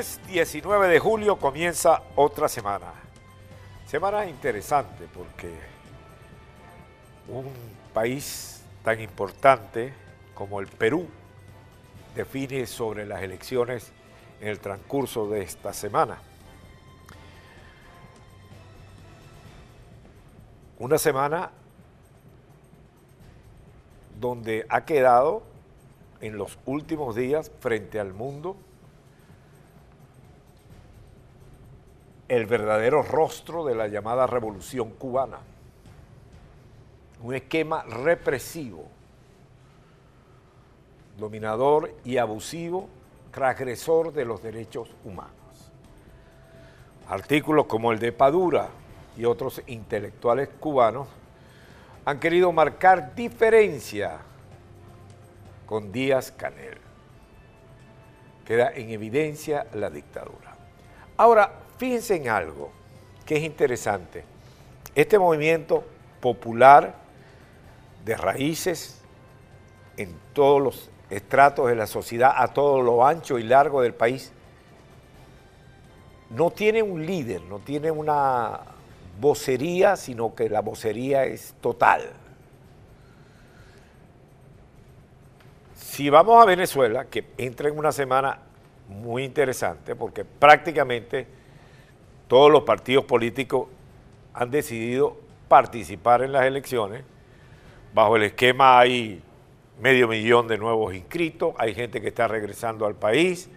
Lunes 19 de julio comienza otra semana. Semana interesante porque un país tan importante como el Perú define sobre las elecciones en el transcurso de esta semana. Una semana donde ha quedado en los últimos días frente al mundo el verdadero rostro de la llamada revolución cubana. Un esquema represivo, dominador y abusivo, transgresor de los derechos humanos. Artículos como el de Padura y otros intelectuales cubanos han querido marcar diferencia con Díaz Canel. Queda en evidencia la dictadura. Ahora, fíjense en algo que es interesante. Este movimiento popular de raíces en todos los estratos de la sociedad, a todo lo ancho y largo del país, no tiene un líder, no tiene una vocería, sino que la vocería es total. Si vamos a Venezuela, que entra en una semana muy interesante, porque prácticamente todos los partidos políticos han decidido participar en las elecciones, bajo el esquema hay medio millón de nuevos inscritos, hay gente que está regresando al país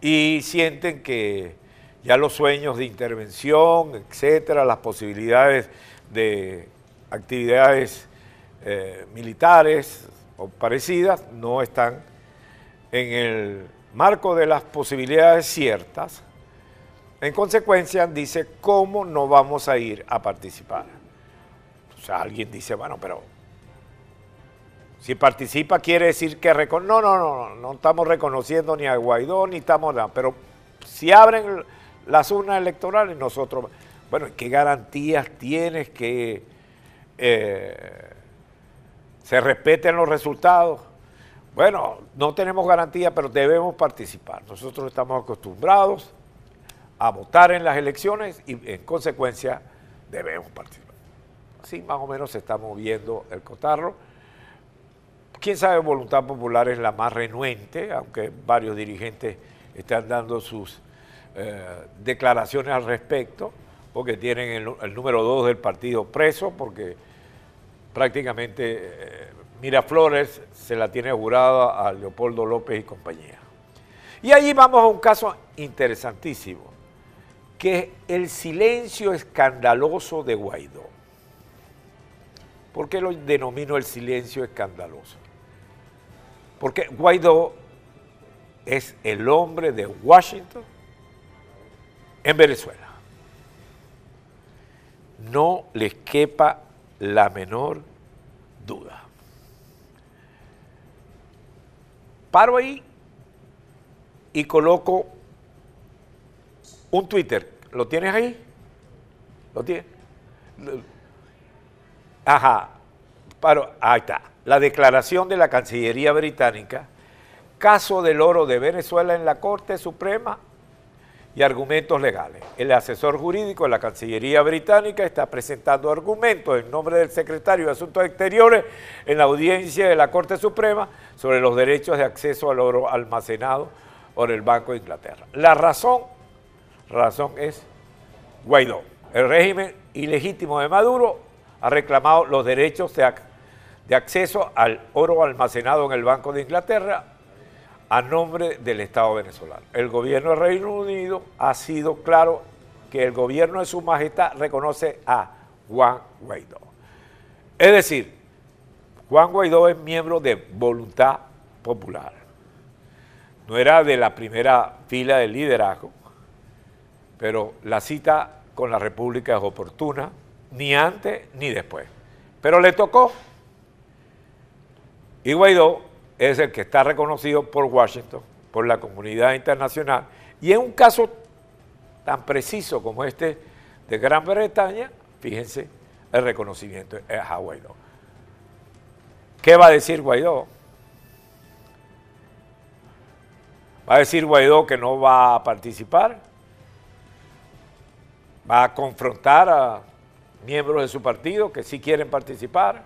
y sienten que ya los sueños de intervención, etcétera, las posibilidades de actividades eh, militares o parecidas no están en el marco de las posibilidades ciertas. En consecuencia, dice, ¿cómo no vamos a ir a participar? O sea, alguien dice, bueno, pero si participa quiere decir que... no, no, no, no, no estamos reconociendo ni a Guaidó ni estamos... nada, Pero si abren las urnas electorales, nosotros, bueno, ¿qué garantías tienes que eh, se respeten los resultados? Bueno, no tenemos garantía, pero debemos participar. Nosotros estamos acostumbrados a votar en las elecciones y en consecuencia debemos participar. Así más o menos se está moviendo el cotarro. Quién sabe, Voluntad Popular es la más renuente, aunque varios dirigentes están dando sus eh, declaraciones al respecto, porque tienen el, número dos del partido preso, porque prácticamente eh, Miraflores se la tiene jurada a Leopoldo López y compañía. Y allí vamos a un caso interesantísimo, que el silencio escandaloso de Guaidó. ¿Por qué lo denomino el silencio escandaloso? Porque Guaidó es el hombre de Washington en Venezuela. No les quepa la menor duda. Paro ahí y coloco un Twitter. ¿Lo tienes ahí? ¿Lo tienes? Ajá. Paro, ahí está. La declaración de la Cancillería Británica, caso del oro de Venezuela en la Corte Suprema y argumentos legales. El asesor jurídico de la Cancillería Británica está presentando argumentos en nombre del secretario de Asuntos Exteriores en la audiencia de la Corte Suprema sobre los derechos de acceso al oro almacenado por el Banco de Inglaterra. La razón, razón es Guaidó. El régimen ilegítimo de Maduro ha reclamado los derechos de, acceso al oro almacenado en el Banco de Inglaterra a nombre del Estado venezolano. El gobierno del Reino Unido ha sido claro que el gobierno de su majestad reconoce a Juan Guaidó. Es decir, Juan Guaidó es miembro de Voluntad Popular. No era de la primera fila del liderazgo, pero la cita con la República es oportuna, ni antes ni después. Pero le tocó. Y Guaidó es el que está reconocido por Washington, por la comunidad internacional, y en un caso tan preciso como este de Gran Bretaña, fíjense, el reconocimiento es a Guaidó. ¿Qué va a decir Guaidó? Va a decir Guaidó que no va a participar. Va a confrontar a miembros de su partido que sí quieren participar.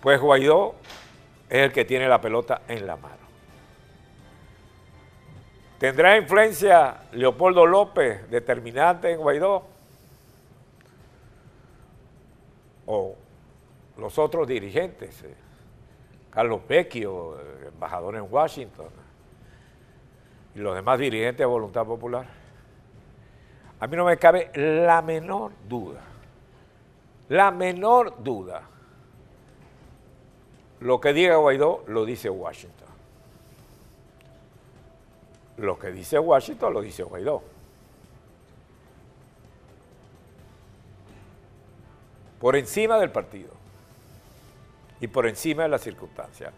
Pues Guaidó es el que tiene la pelota en la mano. ¿Tendrá influencia Leopoldo López determinante en Guaidó? ¿O los otros dirigentes? Eh, Carlos Vecchio, embajador en Washington, y los demás dirigentes de Voluntad Popular. A mí no me cabe la menor duda, la menor duda. Lo que diga Guaidó lo dice Washington. Lo que dice Washington lo dice Guaidó. Por encima del partido y por encima de las circunstancias.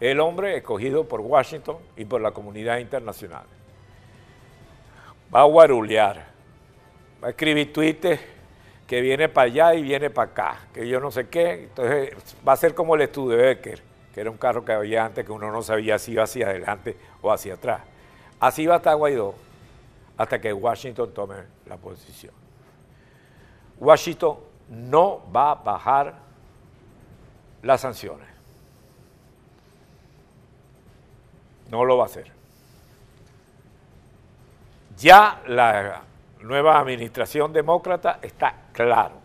El hombre escogido por Washington y por la comunidad internacional. Va a guarulear, escribir tweets que viene para allá y viene para acá, que yo no sé qué. Entonces va a ser como el estudio Becker, que era un carro que había antes que uno no sabía si iba hacia adelante o hacia atrás. Así va a estar Guaidó hasta que Washington tome la posición. Washington no va a bajar las sanciones. No lo va a hacer. Ya la nueva administración demócrata está claro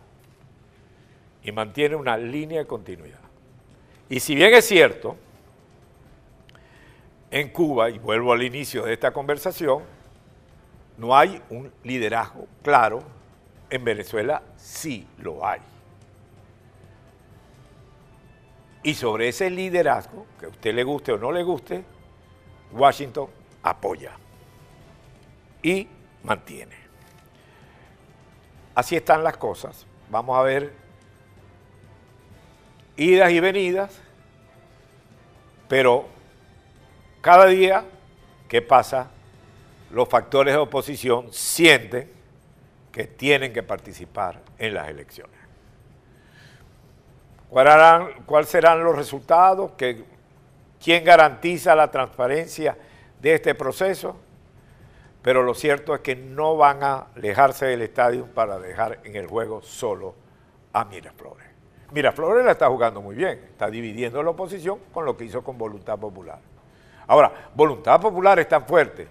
y mantiene una línea de continuidad. Y si bien es cierto, en Cuba, y vuelvo al inicio de esta conversación, no hay un liderazgo claro, en Venezuela sí lo hay. Y sobre ese liderazgo, que a usted le guste o no le guste, Washington apoya y mantiene. Así están las cosas. Vamos a ver idas y venidas, pero cada día que pasa, los factores de oposición sienten que tienen que participar en las elecciones. ¿Cuáles serán los resultados? ¿Quién garantiza la transparencia de este proceso? Pero lo cierto es que no van a alejarse del estadio para dejar en el juego solo a Miraflores. Miraflores la está jugando muy bien, está dividiendo la oposición con lo que hizo con Voluntad Popular. Ahora, voluntad popular es tan fuerte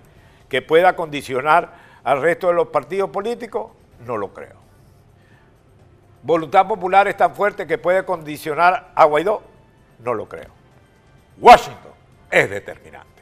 que pueda condicionar al resto de los partidos políticos, no lo creo. Voluntad popular es tan fuerte que puede condicionar a Guaidó, no lo creo. Washington es determinante.